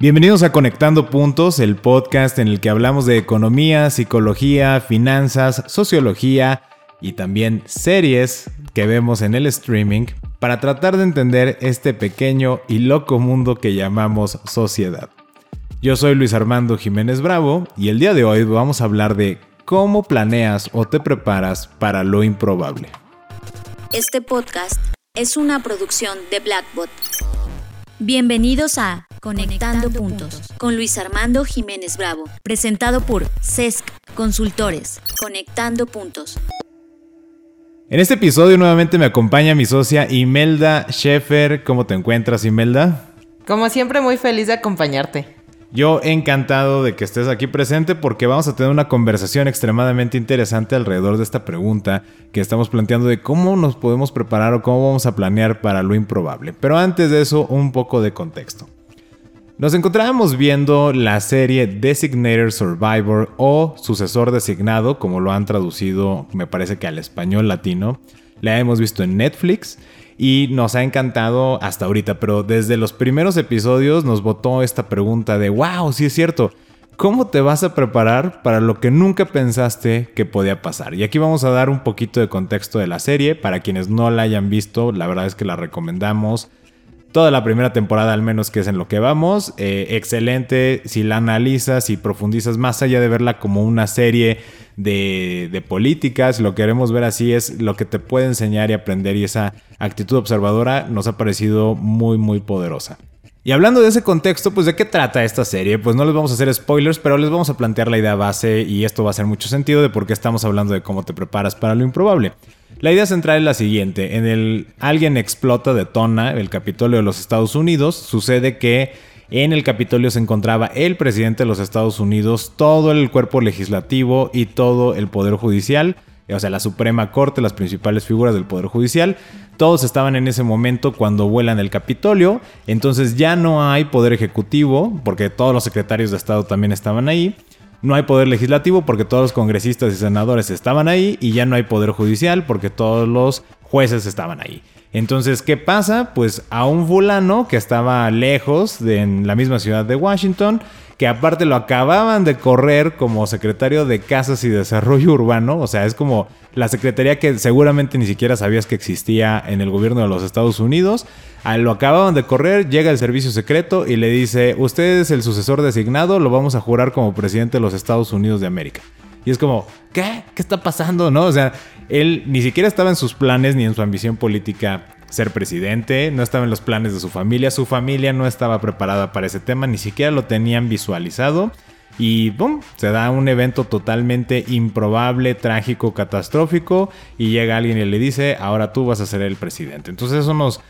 Bienvenidos a Conectando Puntos, el podcast en el que hablamos de economía, psicología, finanzas, sociología y también series que vemos en el streaming para tratar de entender este pequeño y loco mundo que llamamos sociedad. Yo soy Luis Armando Jiménez Bravo y el día de hoy vamos a hablar de cómo planeas o te preparas para lo improbable. Este podcast es una producción de Blackbot. Bienvenidos a Conectando, Puntos con Luis Armando Jiménez Bravo, presentado por CESC Consultores. Conectando Puntos. En este episodio nuevamente me acompaña mi socia Imelda Schaefer. ¿Cómo te encuentras, Imelda? Como siempre, muy feliz de acompañarte. Yo encantado de que estés aquí presente porque vamos a tener una conversación extremadamente interesante alrededor de esta pregunta que estamos planteando de cómo nos podemos preparar o cómo vamos a planear para lo improbable. Pero antes de eso, un poco de contexto. Nos encontrábamos viendo la serie Designated Survivor o Sucesor Designado, como lo han traducido, me parece que al español latino. La hemos visto en Netflix y nos ha encantado hasta ahorita, pero desde los primeros episodios nos botó esta pregunta de, wow, sí es cierto, ¿cómo te vas a preparar para lo que nunca pensaste que podía pasar? Y aquí vamos a dar un poquito de contexto de la serie, para quienes no la hayan visto, la verdad es que la recomendamos. Toda la primera temporada al menos que es en lo que vamos. Eh, excelente si la analizas y profundizas más allá de verla como una serie de, de políticas. Lo que queremos ver así es lo que te puede enseñar y aprender y esa actitud observadora nos ha parecido muy muy poderosa. Y hablando de ese contexto, pues de qué trata esta serie, pues no les vamos a hacer spoilers, pero les vamos a plantear la idea base y esto va a hacer mucho sentido de por qué estamos hablando de cómo te preparas para lo improbable. La idea central es la siguiente, en el alguien explota, detona el Capitolio de los Estados Unidos, sucede que en el Capitolio se encontraba el presidente de los Estados Unidos, todo el cuerpo legislativo y todo el poder judicial, o sea, la Suprema Corte, las principales figuras del Poder Judicial, todos estaban en ese momento cuando vuelan el Capitolio, entonces ya no hay poder ejecutivo, porque todos los secretarios de Estado también estaban ahí, no hay poder legislativo porque todos los congresistas y senadores estaban ahí, y ya no hay poder judicial porque todos los jueces estaban ahí. Entonces, ¿qué pasa? Pues a un fulano que estaba lejos de la misma ciudad de Washington, que aparte lo acababan de correr como secretario de Casas y Desarrollo Urbano, o sea, es como la secretaría que seguramente ni siquiera sabías que existía en el gobierno de los Estados Unidos, lo acababan de correr, llega el servicio secreto y le dice, usted es el sucesor designado, lo vamos a jurar como presidente de los Estados Unidos de América. Y es como, ¿qué? ¿Qué está pasando? ¿No? O sea, él ni siquiera estaba en sus planes ni en su ambición política ser presidente, no estaba en los planes de su familia, su familia no estaba preparada para ese tema, ni siquiera lo tenían visualizado. Y ¡pum! Se da un evento totalmente improbable, trágico, catastrófico. Y llega alguien y le dice, ahora tú vas a ser el presidente. Entonces eso nos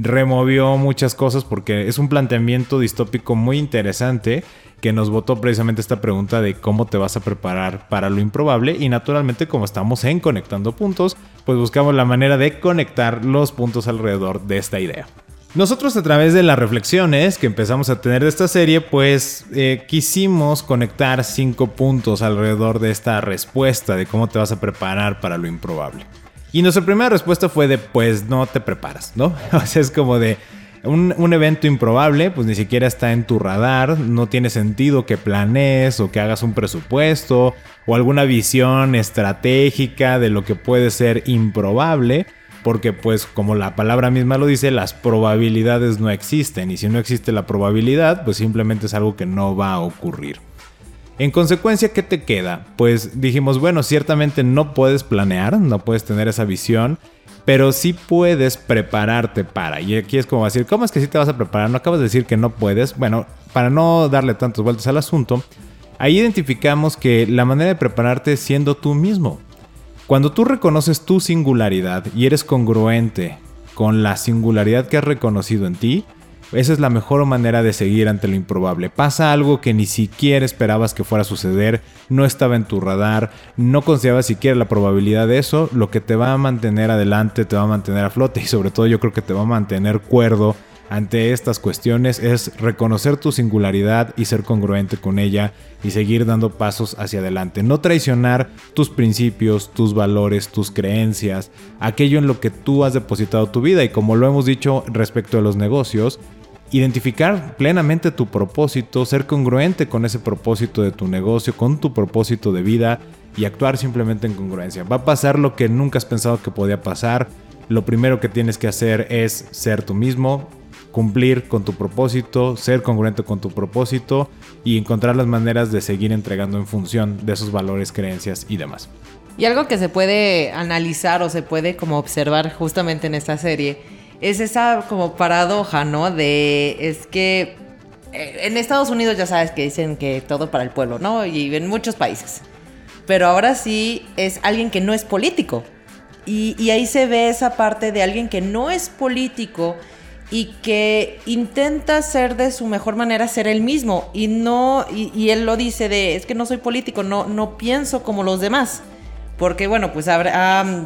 removió muchas cosas porque es un planteamiento distópico muy interesante que nos votó precisamente esta pregunta de cómo te vas a preparar para lo improbable y naturalmente como estamos en Conectando Puntos, pues buscamos la manera de conectar los puntos alrededor de esta idea. Nosotros a través de las reflexiones que empezamos a tener de esta serie, pues eh, quisimos conectar cinco puntos alrededor de esta respuesta de cómo te vas a preparar para lo improbable. Y nuestra primera respuesta fue de pues no te preparas, ¿no? O sea, es como de un, evento improbable, pues ni siquiera está en tu radar, no tiene sentido que planees o que hagas un presupuesto o alguna visión estratégica de lo que puede ser improbable, porque pues como la palabra misma lo dice, las probabilidades no existen y si no existe la probabilidad, pues simplemente es algo que no va a ocurrir. En consecuencia, ¿qué te queda? Pues dijimos, bueno, ciertamente no puedes planear, no puedes tener esa visión, pero sí puedes prepararte para. Y aquí es como decir, ¿cómo es que sí te vas a preparar? No acabas de decir que no puedes. Bueno, para no darle tantas vueltas al asunto, ahí identificamos que la manera de prepararte es siendo tú mismo. Cuando tú reconoces tu singularidad y eres congruente con la singularidad que has reconocido en ti, esa es la mejor manera de seguir ante lo improbable. Pasa algo que ni siquiera esperabas que fuera a suceder, no estaba en tu radar, no considerabas siquiera la probabilidad de eso, lo que te va a mantener adelante, te va a mantener a flote y sobre todo yo creo que te va a mantener cuerdo ante estas cuestiones es reconocer tu singularidad y ser congruente con ella y seguir dando pasos hacia adelante. No traicionar tus principios, tus valores, tus creencias, aquello en lo que tú has depositado tu vida. Y como lo hemos dicho respecto a los negocios, identificar plenamente tu propósito, ser congruente con ese propósito de tu negocio, con tu propósito de vida y actuar simplemente en congruencia. Va a pasar lo que nunca has pensado que podía pasar. Lo primero que tienes que hacer es ser tú mismo, cumplir con tu propósito, ser congruente con tu propósito y encontrar las maneras de seguir entregando en función de esos valores, creencias y demás. Y algo que se puede analizar o se puede como observar justamente en esta serie es esa como paradoja, ¿no? De es que eh, en Estados Unidos ya sabes que dicen que todo para el pueblo, ¿no? Y en muchos países. Pero ahora sí es alguien que no es político. Y, y ahí se ve esa parte de alguien que no es político y que intenta ser de su mejor manera ser él mismo y no y, él lo dice de es que no soy político no no pienso como los demás porque bueno pues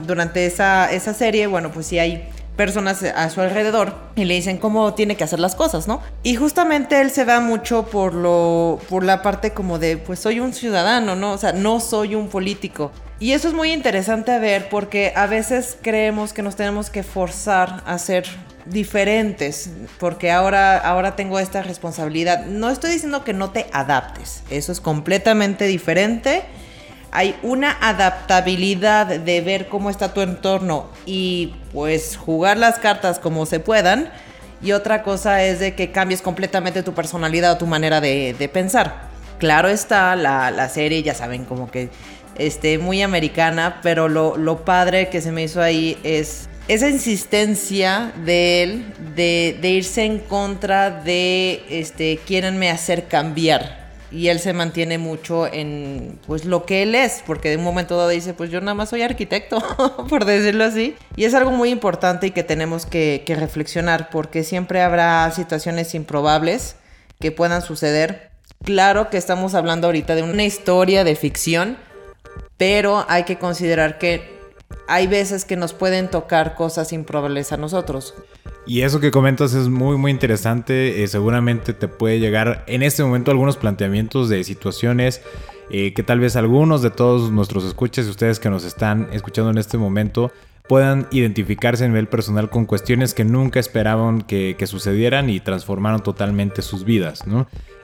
durante esa, esa serie bueno pues sí hay personas a su alrededor y le dicen cómo tiene que hacer las cosas, ¿no? Y justamente él se va mucho por lo por la parte como de pues soy un ciudadano, ¿no? O sea, no soy un político. Y eso es muy interesante a ver porque a veces creemos que nos tenemos que forzar a ser diferentes porque ahora ahora tengo esta responsabilidad. No estoy diciendo que no te adaptes, eso es completamente diferente hay una adaptabilidad de ver cómo está tu entorno y pues jugar las cartas como se puedan. Y otra cosa es de que cambies completamente tu personalidad o tu manera de, pensar. Claro está, la, serie ya saben como que este, muy americana, pero lo, lo padre que se me hizo ahí es esa insistencia de él de, de, irse en contra de, este, quierenme hacer cambiar y él se mantiene mucho en pues lo que él es, porque de un momento dado dice, pues yo nada más soy arquitecto, por decirlo así. Y es algo muy importante y que tenemos que, que reflexionar, porque siempre habrá situaciones improbables que puedan suceder. Claro que estamos hablando ahorita de una historia de ficción, pero hay que considerar que hay veces que nos pueden tocar cosas improbables a nosotros. Y eso que comentas es muy muy interesante, eh, seguramente te puede llegar en este momento algunos planteamientos de situaciones eh, que tal vez algunos de todos nuestros escuchas y ustedes que nos están escuchando en este momento puedan identificarse a nivel personal con cuestiones que nunca esperaban que, sucedieran y transformaron totalmente sus vidas.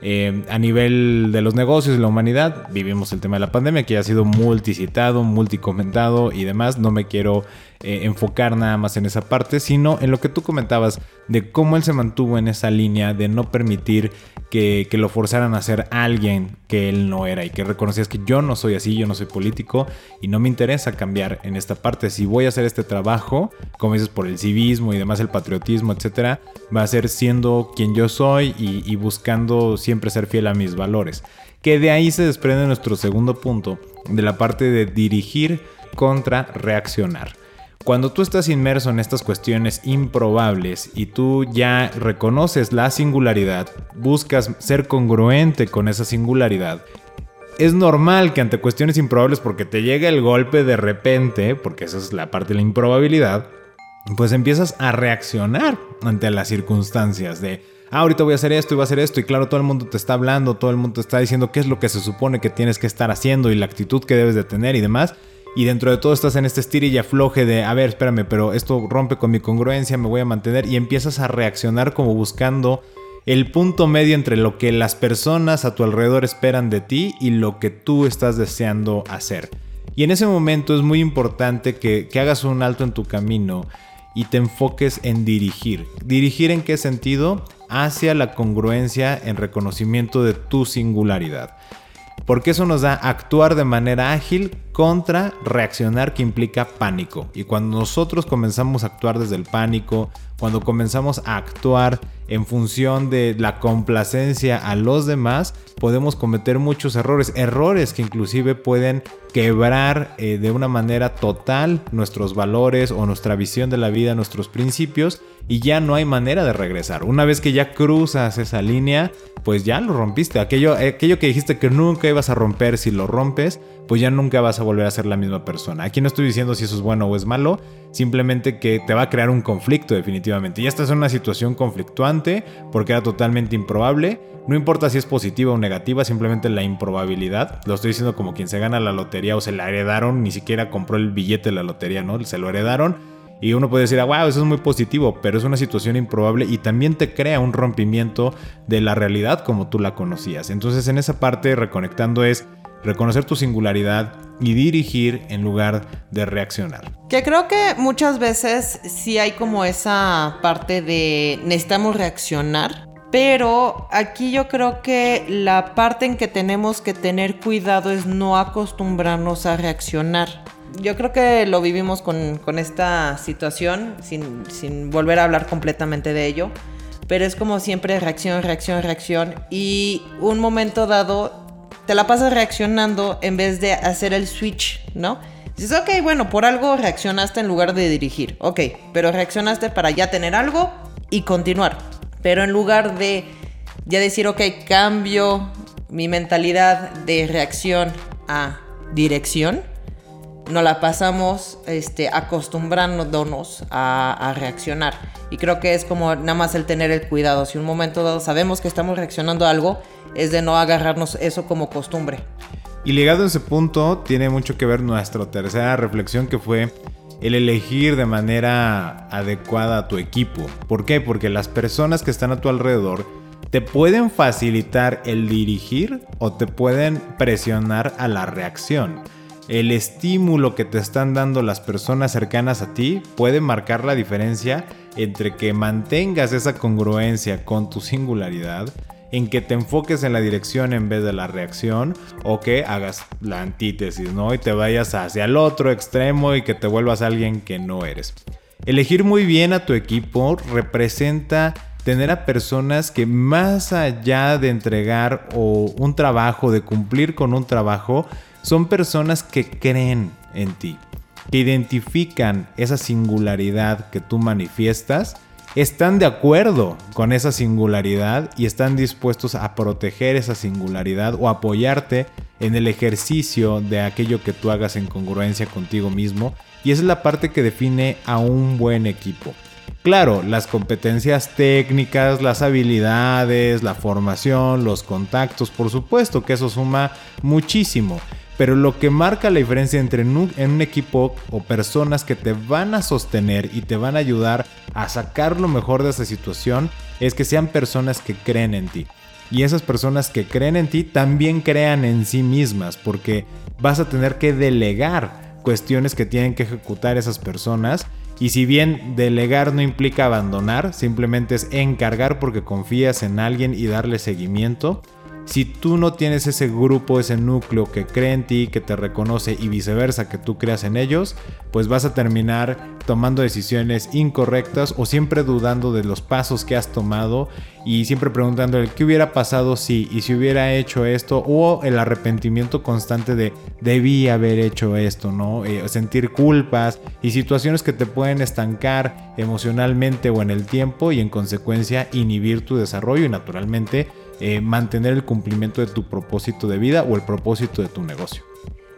Eh, a nivel de los negocios y la humanidad, vivimos el tema de la pandemia que ya ha sido multicitado, multicomentado y demás. No me quiero eh, enfocar nada más en esa parte, sino en lo que tú comentabas de cómo él se mantuvo en esa línea de no permitir que, lo forzaran a ser alguien que él no era y que reconocías que yo no soy así, yo no soy político y no me interesa cambiar en esta parte. Si voy a hacer este trabajo, como dices, por el civismo y demás, el patriotismo, etcétera, va a ser siendo quien yo soy y buscando siempre ser fiel a mis valores. Que de ahí se desprende nuestro segundo punto, de la parte de dirigir contra reaccionar. Cuando tú estás inmerso en estas cuestiones improbables y tú ya reconoces la singularidad, buscas ser congruente con esa singularidad, es normal que ante cuestiones improbables, porque te llega el golpe de repente, porque esa es la parte de la improbabilidad, pues empiezas a reaccionar ante las circunstancias de, ah, ahorita voy a hacer esto y voy a hacer esto, y claro, todo el mundo te está hablando, todo el mundo te está diciendo qué es lo que se supone que tienes que estar haciendo y la actitud que debes de tener y demás y dentro de todo estás en este estir y afloje de, a ver, espérame, pero esto rompe con mi congruencia, me voy a mantener y empiezas a reaccionar como buscando el punto medio entre lo que las personas a tu alrededor esperan de ti y lo que tú estás deseando hacer. Y en ese momento es muy importante que, que hagas un alto en tu camino y te enfoques en dirigir. ¿Dirigir en qué sentido? Hacia la congruencia en reconocimiento de tu singularidad porque eso nos da actuar de manera ágil contra reaccionar que implica pánico. Y cuando nosotros comenzamos a actuar desde el pánico, cuando comenzamos a actuar en función de la complacencia a los demás, podemos cometer muchos errores, errores que inclusive pueden quebrar eh, de una manera total nuestros valores o nuestra visión de la vida, nuestros principios y ya no hay manera de regresar. Una vez que ya cruzas esa línea, pues ya lo rompiste. Aquello, aquello que dijiste que nunca ibas a romper, si lo rompes, pues ya nunca vas a volver a ser la misma persona. Aquí no estoy diciendo si eso es bueno o es malo, simplemente que te va a crear un conflicto definitivamente. Y esta es una situación conflictuante porque era totalmente improbable. No importa si es positiva o negativa, simplemente la improbabilidad. Lo estoy diciendo como quien se gana la lotería o se la heredaron, ni siquiera compró el billete de la lotería, ¿no? Se lo heredaron Y uno puede decir, ah, wow, eso es muy positivo, pero es una situación improbable y también te crea un rompimiento de la realidad como tú la conocías. Entonces en esa parte, reconectando es reconocer tu singularidad y dirigir en lugar de reaccionar. Que creo que muchas veces sí hay como esa parte de necesitamos reaccionar, pero aquí yo creo que la parte en que tenemos que tener cuidado es no acostumbrarnos a reaccionar. Yo creo que lo vivimos con, esta situación, sin, sin volver a hablar completamente de ello, pero es como siempre reacción, reacción, reacción, y un momento dado te la pasas reaccionando en vez de hacer el switch, ¿no? Dices, ok, bueno, por algo reaccionaste en lugar de dirigir. Ok, pero reaccionaste para ya tener algo y continuar. Pero en lugar de ya decir, ok, cambio mi mentalidad de reacción a dirección, nos la pasamos este, acostumbrándonos a, reaccionar. Y creo que es como nada más el tener el cuidado. Si un momento dado sabemos que estamos reaccionando a algo, es de no agarrarnos eso como costumbre. Y ligado a ese punto, tiene mucho que ver nuestra tercera reflexión que fue el elegir de manera adecuada a tu equipo. ¿Por qué? Porque las personas que están a tu alrededor te pueden facilitar el dirigir o te pueden presionar a la reacción. El estímulo que te están dando las personas cercanas a ti puede marcar la diferencia entre que mantengas esa congruencia con tu singularidad en que te enfoques en la dirección en vez de la reacción o que hagas la antítesis, ¿no? Y te vayas hacia el otro extremo y que te vuelvas alguien que no eres. Elegir muy bien a tu equipo representa tener a personas que más allá de entregar o un trabajo, de cumplir con un trabajo, son personas que creen en ti, que identifican esa singularidad que tú manifiestas están de acuerdo con esa singularidad y están dispuestos a proteger esa singularidad o apoyarte en el ejercicio de aquello que tú hagas en congruencia contigo mismo. Y esa es la parte que define a un buen equipo. Claro, las competencias técnicas, las habilidades, la formación, los contactos, por supuesto que eso suma muchísimo. Pero lo que marca la diferencia entre en un, equipo o personas que te van a sostener y te van a ayudar a sacar lo mejor de esa situación es que sean personas que creen en ti. Y esas personas que creen en ti también crean en sí mismas porque vas a tener que delegar cuestiones que tienen que ejecutar esas personas. Y si bien delegar no implica abandonar, simplemente es encargar porque confías en alguien y darle seguimiento, si tú no tienes ese grupo, ese núcleo que cree en ti, que te reconoce y viceversa, que tú creas en ellos, pues vas a terminar tomando decisiones incorrectas o siempre dudando de los pasos que has tomado y siempre preguntando qué hubiera pasado si y si hubiera hecho esto o el arrepentimiento constante de debí haber hecho esto, ¿no? Eh, sentir culpas y situaciones que te pueden estancar emocionalmente o en el tiempo y en consecuencia inhibir tu desarrollo y naturalmente eh, mantener el cumplimiento de tu propósito de vida o el propósito de tu negocio.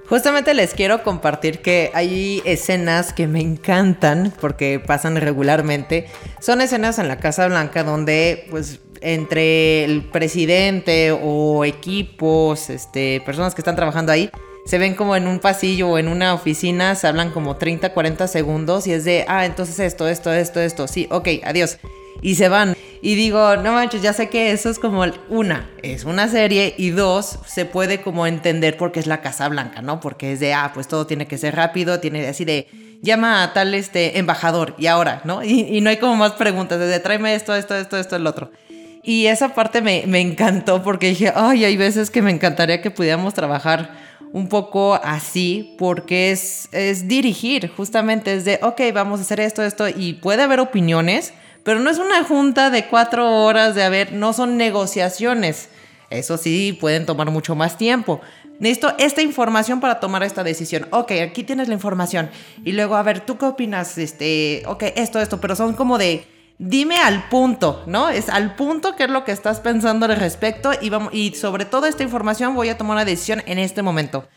Justamente les quiero compartir que hay escenas que me encantan porque pasan regularmente. Son escenas en la Casa Blanca donde pues entre el presidente o equipos, este, personas que están trabajando ahí, se ven como en un pasillo o en una oficina, se hablan como 30, 40 segundos y es de, ah, entonces esto, esto, esto, esto, sí, ok, adiós. Y se van. Y digo, no manches, ya sé que eso es como una, es una serie y dos, se puede como entender porque es la Casa Blanca, ¿no? Porque es de, ah, pues todo tiene que ser rápido, tiene así de, llama a tal este embajador y ahora, ¿no? Y, no hay como más preguntas, de tráeme esto, esto, esto, esto, el otro. Y esa parte me, me encantó porque dije, ay, hay veces que me encantaría que pudiéramos trabajar un poco así porque es, es dirigir, justamente es de, ok, vamos a hacer esto, esto, y puede haber opiniones, pero no es una junta de cuatro horas de haber, no son negociaciones. Eso sí, pueden tomar mucho más tiempo. Necesito esta información para tomar esta decisión. Ok, aquí tienes la información. Y luego, a ver, ¿tú qué opinas? Este, ok, esto, esto, pero son como de, dime al punto, ¿no? Es al punto qué es lo que estás pensando al respecto y, vamos, y sobre toda esta información voy a tomar una decisión en este momento.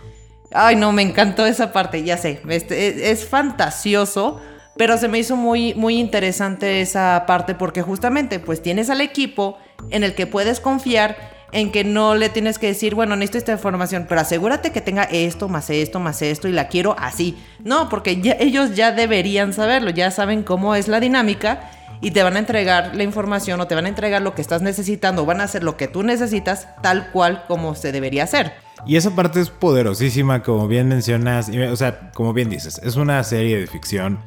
Ay, no, me encantó esa parte, ya sé, este, es fantasioso pero se me hizo muy, muy interesante esa parte porque justamente pues tienes al equipo en el que puedes confiar, en que no le tienes que decir, bueno, necesito esta información, pero asegúrate que tenga esto, más esto, más esto, y la quiero así. No, porque ellos ya deberían saberlo, ya saben cómo es la dinámica y te van a entregar la información o te van a entregar lo que estás necesitando, van a hacer lo que tú necesitas tal cual como se debería hacer. Y esa parte es poderosísima, como bien mencionas, o sea, como bien dices, es una serie de ficción.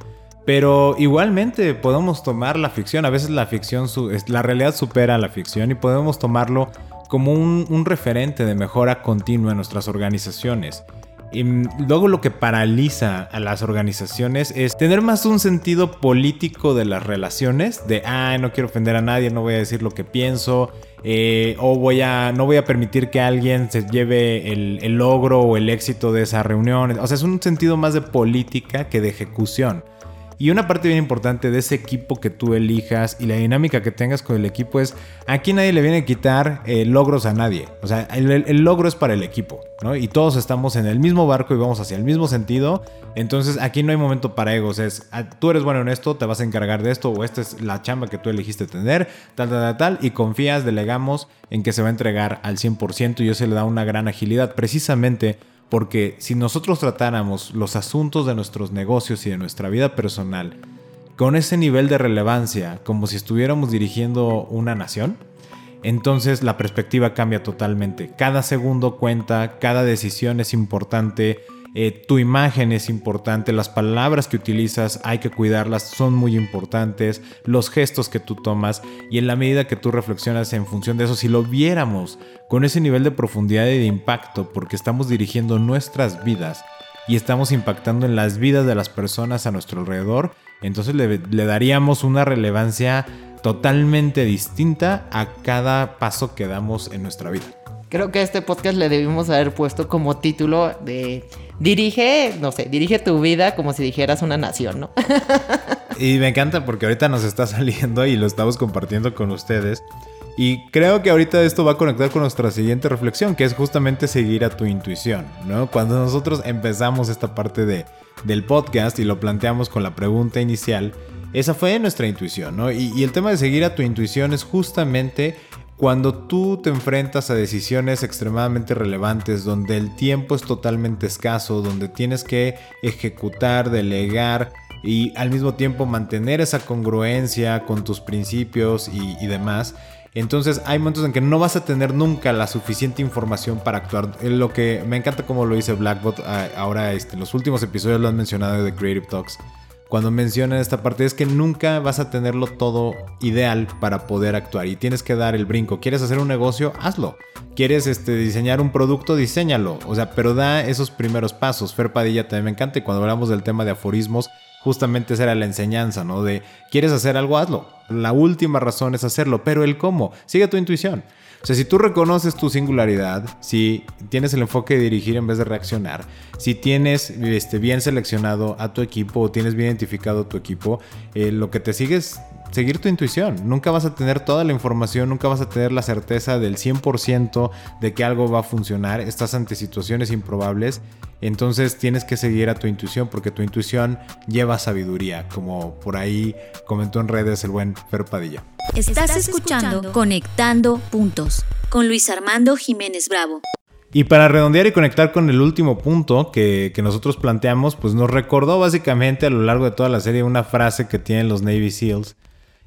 Pero igualmente podemos tomar la ficción, a veces la ficción, la realidad supera la ficción y podemos tomarlo como un, referente de mejora continua en nuestras organizaciones. Y luego lo que paraliza a las organizaciones es tener más un sentido político de las relaciones, de, ah, no quiero ofender a nadie, no voy a decir lo que pienso, eh, o voy a, no voy a permitir que alguien se lleve el, el logro o el éxito de esa reunión. O sea, es un sentido más de política que de ejecución. Y una parte bien importante de ese equipo que tú elijas y la dinámica que tengas con el equipo es, aquí nadie le viene a quitar eh, logros a nadie. O sea, el, logro es para el equipo, ¿no? Y todos estamos en el mismo barco y vamos hacia el mismo sentido. Entonces aquí no hay momento para egos. Es, ah, tú eres bueno en esto, te vas a encargar de esto o esta es la chamba que tú elegiste tener, tal, tal, tal, tal. Y confías, delegamos en que se va a entregar al 100% y eso le da una gran agilidad. Precisamente porque si nosotros tratáramos los asuntos de nuestros negocios y de nuestra vida personal con ese nivel de relevancia, como si estuviéramos dirigiendo una nación, entonces la perspectiva cambia totalmente. Cada segundo cuenta, cada decisión es importante, eh, tu imagen es importante, las palabras que utilizas hay que cuidarlas, son muy importantes, los gestos que tú tomas y en la medida que tú reflexionas en función de eso, si lo viéramos con ese nivel de profundidad y de impacto, porque estamos dirigiendo nuestras vidas y estamos impactando en las vidas de las personas a nuestro alrededor, entonces le, le daríamos una relevancia totalmente distinta a cada paso que damos en nuestra vida. Creo que a este podcast le debimos haber puesto como título de dirige, no sé, dirige tu vida como si dijeras una nación, ¿no? y me encanta porque ahorita nos está saliendo y lo estamos compartiendo con ustedes. Y creo que ahorita esto va a conectar con nuestra siguiente reflexión, que es justamente seguir a tu intuición, ¿no? Cuando nosotros empezamos esta parte de, del podcast y lo planteamos con la pregunta inicial, esa fue nuestra intuición, ¿no? Y, y el tema de seguir a tu intuición es justamente cuando tú te enfrentas a decisiones extremadamente relevantes, donde el tiempo es totalmente escaso, donde tienes que ejecutar, delegar y al mismo tiempo mantener esa congruencia con tus principios y, demás, entonces hay momentos en que no vas a tener nunca la suficiente información para actuar. Lo que me encanta como lo dice Blackbot ah, ahora, este, los últimos episodios lo han mencionado de Creative Talks cuando mencionan esta parte es que nunca vas a tenerlo todo ideal para poder actuar y tienes que dar el brinco. ¿Quieres hacer un negocio? Hazlo. ¿Quieres este, diseñar un producto? Diseñalo. O sea, pero da esos primeros pasos. Fer Padilla también me encanta cuando hablamos del tema de aforismos, justamente esa era la enseñanza, ¿no? De, ¿quieres hacer algo? Hazlo. La última razón es hacerlo, pero el cómo. Sigue tu intuición. O sea, si tú reconoces tu singularidad, si tienes el enfoque de dirigir en vez de reaccionar, si tienes este, bien seleccionado a tu equipo o tienes bien identificado tu equipo, eh, lo que te sigue es seguir tu intuición. Nunca vas a tener toda la información, nunca vas a tener la certeza del 100% de que algo va a funcionar. Estás ante situaciones improbables. Entonces tienes que seguir a tu intuición porque tu intuición lleva sabiduría, como por ahí comentó en redes el buen Fer Padilla. Estás escuchando Conectando Puntos con Luis Armando Jiménez Bravo. Y para redondear y conectar con el último punto que, nosotros planteamos, pues nos recordó básicamente a lo largo de toda la serie una frase que tienen los Navy SEALs.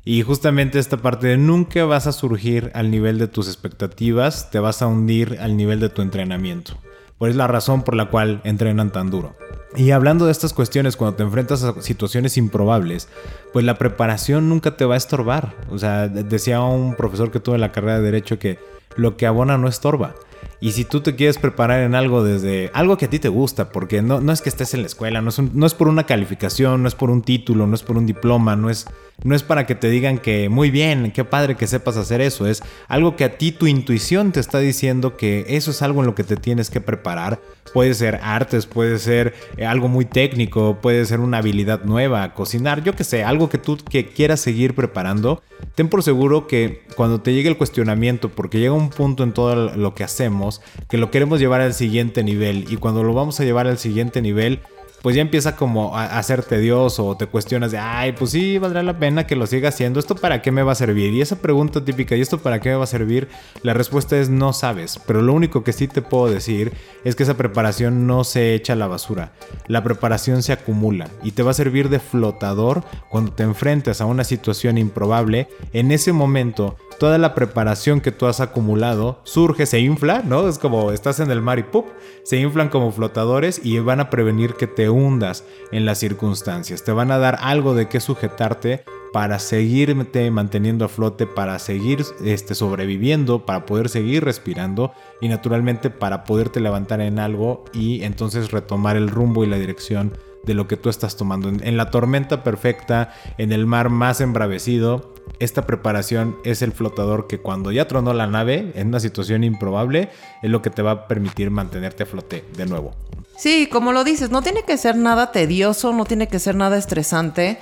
Y justamente esta parte de nunca vas a surgir al nivel de tus expectativas, te vas a hundir al nivel de tu entrenamiento. Pues es la razón por la cual entrenan tan duro. Y hablando de estas cuestiones, cuando te enfrentas a situaciones improbables, pues la preparación nunca te va a estorbar. O sea, decía un profesor que tuve en la carrera de Derecho que lo que abona no estorba. Y si tú te quieres preparar en algo desde algo que a ti te gusta, porque no, no es que estés en la escuela, no es, no es por una calificación, no es por un título, no es por un diploma, no es, no es para que te digan que muy bien, qué padre que sepas hacer eso, es algo que a ti tu intuición te está diciendo que eso es algo en lo que te tienes que preparar. Puede ser artes, puede ser eh, algo muy técnico, puede ser una habilidad nueva, cocinar, yo que sé, algo que tú que quieras seguir preparando. Ten por seguro que cuando te llegue el cuestionamiento, porque llega un punto en todo lo que hacemos, que lo queremos llevar al siguiente nivel y cuando lo vamos a llevar al siguiente nivel, pues ya empieza como a, a ser tedioso o te cuestionas de, ay, pues sí, valdrá la pena que lo siga haciendo, ¿esto para qué me va a servir? Y esa pregunta típica, ¿y esto para qué me va a servir? La respuesta es no sabes, pero lo único que sí te puedo decir es que esa preparación no se echa a la basura, la preparación se acumula y te va a servir de flotador cuando te enfrentas a una situación improbable, en ese momento toda la preparación que tú has acumulado surge, se infla, ¿no? Es como estás en el mar y ¡pup! Se inflan como flotadores y van a prevenir que te hundas en las circunstancias. Te van a dar algo de qué sujetarte para seguirte manteniendo a flote, para seguir este, sobreviviendo, para poder seguir respirando y naturalmente para poderte levantar en algo y entonces retomar el rumbo y la dirección de lo que tú estás tomando. En, en la tormenta perfecta, en el mar más embravecido, esta preparación es el flotador que cuando ya tronó la nave en una situación improbable es lo que te va a permitir mantenerte a flote de nuevo. Sí, como lo dices, no tiene que ser nada tedioso, no tiene que ser nada estresante.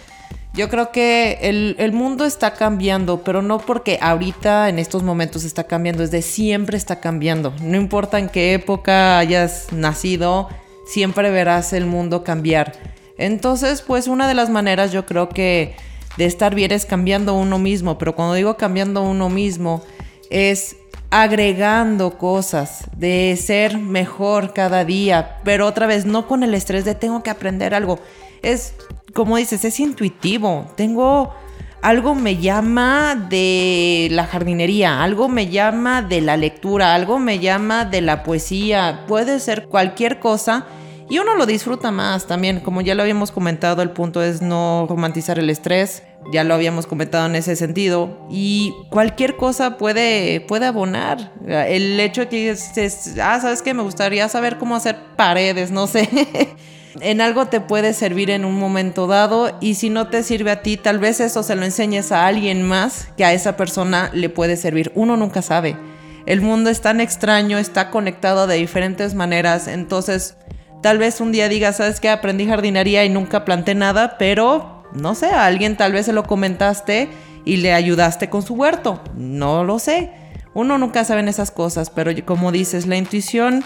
Yo creo que el, el, mundo está cambiando, pero no porque ahorita en estos momentos está cambiando, es de siempre está cambiando. No importa en qué época hayas nacido, siempre verás el mundo cambiar. Entonces, pues una de las maneras yo creo que de estar bien es cambiando uno mismo, pero cuando digo cambiando uno mismo es agregando cosas, de ser mejor cada día, pero otra vez no con el estrés de tengo que aprender algo. Es, como dices, es intuitivo. Tengo, algo me llama de la jardinería, algo me llama de la lectura, algo me llama de la poesía, puede ser cualquier cosa. Y uno lo disfruta más también, como ya lo habíamos comentado, el punto es no romantizar el estrés, ya lo habíamos comentado en ese sentido, y cualquier cosa puede, puede abonar. El hecho de que dices, ah, ¿sabes qué? Me gustaría saber cómo hacer paredes, no sé. en algo te puede servir en un momento dado y si no te sirve a ti, tal vez eso se lo enseñes a alguien más que a esa persona le puede servir. Uno nunca sabe. El mundo es tan extraño, está conectado de diferentes maneras, entonces Tal vez un día digas, ¿sabes qué? Aprendí jardinería y nunca planté nada, pero no sé, a alguien tal vez se lo comentaste y le ayudaste con su huerto. No lo sé. Uno nunca sabe esas cosas, pero como dices, la intuición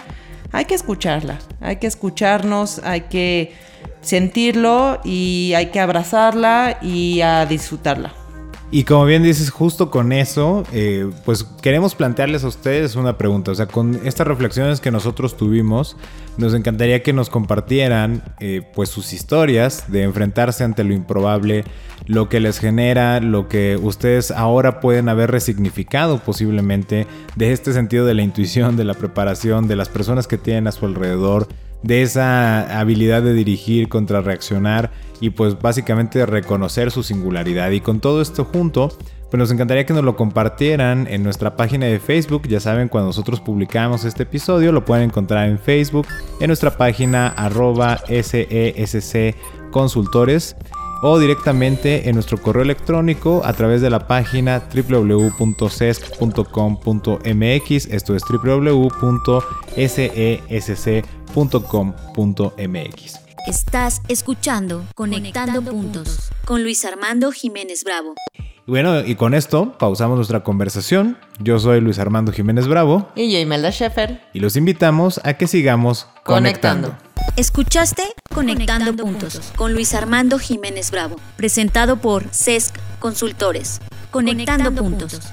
hay que escucharla, hay que escucharnos, hay que sentirlo y hay que abrazarla y a disfrutarla. Y como bien dices, justo con eso, eh, pues queremos plantearles a ustedes una pregunta. O sea, con estas reflexiones que nosotros tuvimos, nos encantaría que nos compartieran eh, pues sus historias de enfrentarse ante lo improbable, lo que les genera, lo que ustedes ahora pueden haber resignificado posiblemente de este sentido de la intuición, de la preparación, de las personas que tienen a su alrededor de esa habilidad de dirigir, contrarreaccionar y pues básicamente reconocer su singularidad. Y con todo esto junto, pues nos encantaría que nos lo compartieran en nuestra página de Facebook. Ya saben, cuando nosotros publicamos este episodio, lo pueden encontrar en Facebook, en nuestra página arroba SESC Consultores o directamente en nuestro correo electrónico a través de la página www.cesc.com.mx. Esto es www.sesc.com.mx. Estás escuchando Conectando, Conectando puntos, con Luis Armando Jiménez Bravo. Bueno, y con esto pausamos nuestra conversación. Yo soy Luis Armando Jiménez Bravo. Y yo, Imelda Sheffer. Y los invitamos a que sigamos conectando. conectando. Escuchaste Conectando, Conectando puntos, puntos con Luis Armando Jiménez Bravo, presentado por CESC Consultores. Conectando, Conectando puntos. puntos.